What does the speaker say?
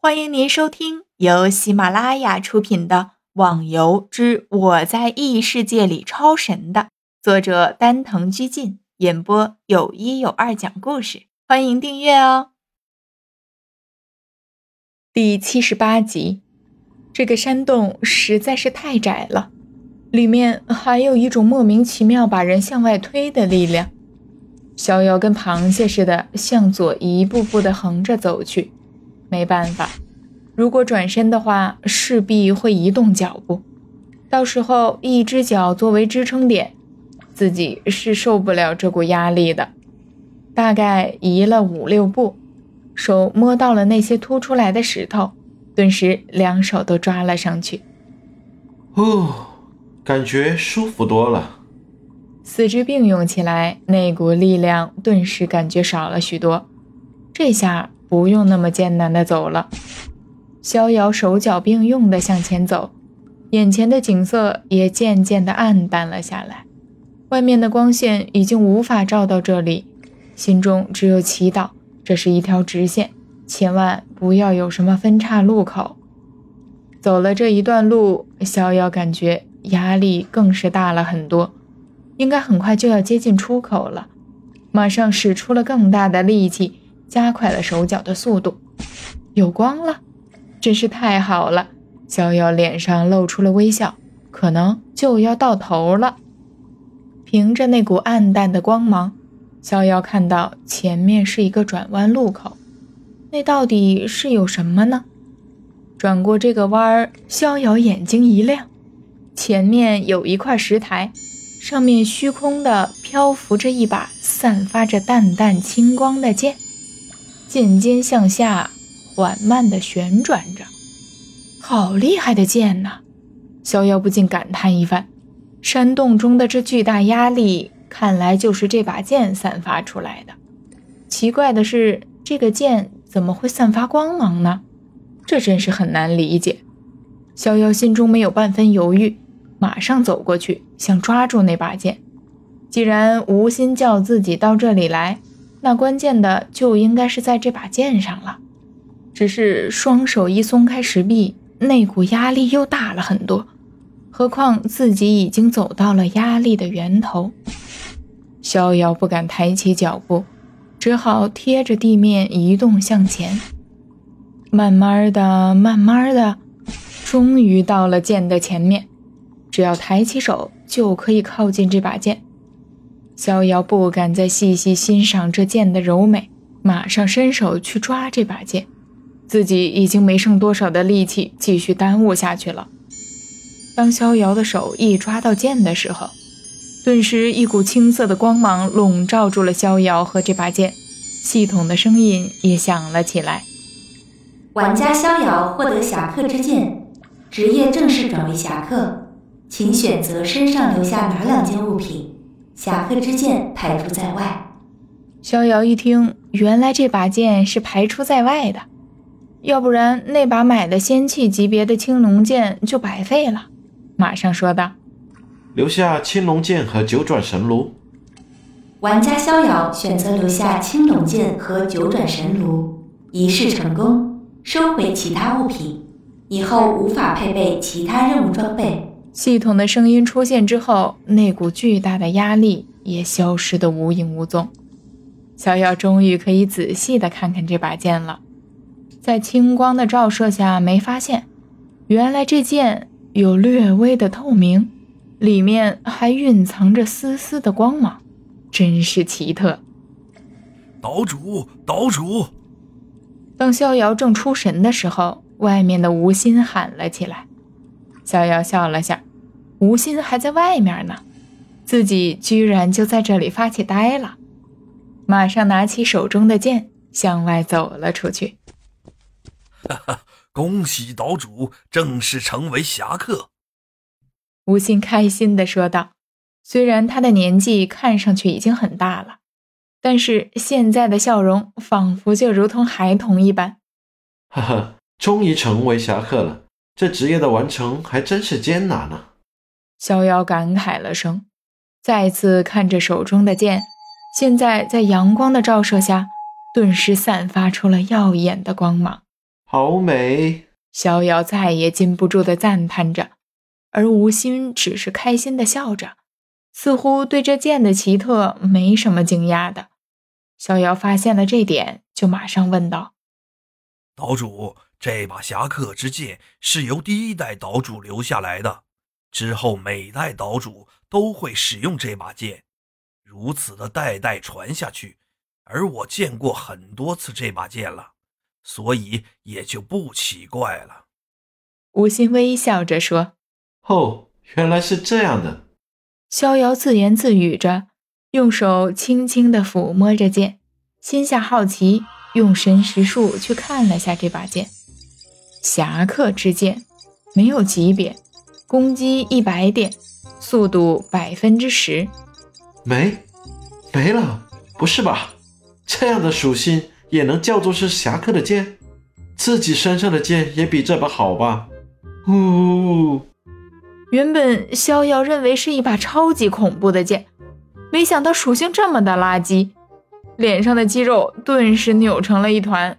欢迎您收听由喜马拉雅出品的《网游之我在异世界里超神》的作者丹藤居进演播，有一有二讲故事。欢迎订阅哦。第七十八集，这个山洞实在是太窄了，里面还有一种莫名其妙把人向外推的力量。逍遥跟螃蟹似的向左一步步的横着走去。没办法，如果转身的话，势必会移动脚步，到时候一只脚作为支撑点，自己是受不了这股压力的。大概移了五六步，手摸到了那些凸出来的石头，顿时两手都抓了上去。哦，感觉舒服多了。四肢并用起来，那股力量顿时感觉少了许多。这下。不用那么艰难的走了，逍遥手脚并用的向前走，眼前的景色也渐渐的暗淡了下来，外面的光线已经无法照到这里，心中只有祈祷，这是一条直线，千万不要有什么分岔路口。走了这一段路，逍遥感觉压力更是大了很多，应该很快就要接近出口了，马上使出了更大的力气。加快了手脚的速度，有光了，真是太好了！逍遥脸上露出了微笑，可能就要到头了。凭着那股暗淡的光芒，逍遥看到前面是一个转弯路口，那到底是有什么呢？转过这个弯儿，逍遥眼睛一亮，前面有一块石台，上面虚空的漂浮着一把散发着淡淡青光的剑。剑尖向下，缓慢地旋转着，好厉害的剑呐！逍遥不禁感叹一番。山洞中的这巨大压力，看来就是这把剑散发出来的。奇怪的是，这个剑怎么会散发光芒呢？这真是很难理解。逍遥心中没有半分犹豫，马上走过去，想抓住那把剑。既然无心叫自己到这里来。那关键的就应该是在这把剑上了，只是双手一松开石壁，那股压力又大了很多。何况自己已经走到了压力的源头，逍遥不敢抬起脚步，只好贴着地面移动向前。慢慢的，慢慢的，终于到了剑的前面，只要抬起手就可以靠近这把剑。逍遥不敢再细细欣赏这剑的柔美，马上伸手去抓这把剑，自己已经没剩多少的力气继续耽误下去了。当逍遥的手一抓到剑的时候，顿时一股青色的光芒笼罩住了逍遥和这把剑，系统的声音也响了起来：“玩家逍遥获得侠客之剑，职业正式转为侠客，请选择身上留下哪两件物品。”侠客之剑排除在外。逍遥一听，原来这把剑是排除在外的，要不然那把买的仙器级别的青龙剑就白费了。马上说道：“留下青龙剑和九转神炉。”玩家逍遥选择留下青龙剑和九转神炉，仪式成功，收回其他物品，以后无法配备其他任务装备。系统的声音出现之后，那股巨大的压力也消失得无影无踪。小妖终于可以仔细的看看这把剑了，在青光的照射下，没发现原来这剑有略微的透明，里面还蕴藏着丝丝的光芒，真是奇特。岛主，岛主！当逍遥正出神的时候，外面的吴心喊了起来。逍遥笑了下。吴心还在外面呢，自己居然就在这里发起呆了，马上拿起手中的剑向外走了出去。哈哈，恭喜岛主正式成为侠客！吴心开心地说道。虽然他的年纪看上去已经很大了，但是现在的笑容仿佛就如同孩童一般。哈哈，终于成为侠客了，这职业的完成还真是艰难呢。逍遥感慨了声，再次看着手中的剑，现在在阳光的照射下，顿时散发出了耀眼的光芒。好美！逍遥再也禁不住的赞叹着，而吴昕只是开心的笑着，似乎对这剑的奇特没什么惊讶的。逍遥发现了这点，就马上问道：“岛主，这把侠客之剑是由第一代岛主留下来的，之后每代岛主都会使用这把剑，如此的代代传下去。而我见过很多次这把剑了。”所以也就不奇怪了。吴昕微笑着说：“哦，原来是这样的。”逍遥自言自语着，用手轻轻地抚摸着剑，心下好奇，用神识术去看了下这把剑。侠客之剑，没有级别，攻击一百点，速度百分之十。没，没了？不是吧？这样的属性。也能叫做是侠客的剑，自己身上的剑也比这把好吧？呜！原本逍遥认为是一把超级恐怖的剑，没想到属性这么的垃圾，脸上的肌肉顿时扭成了一团。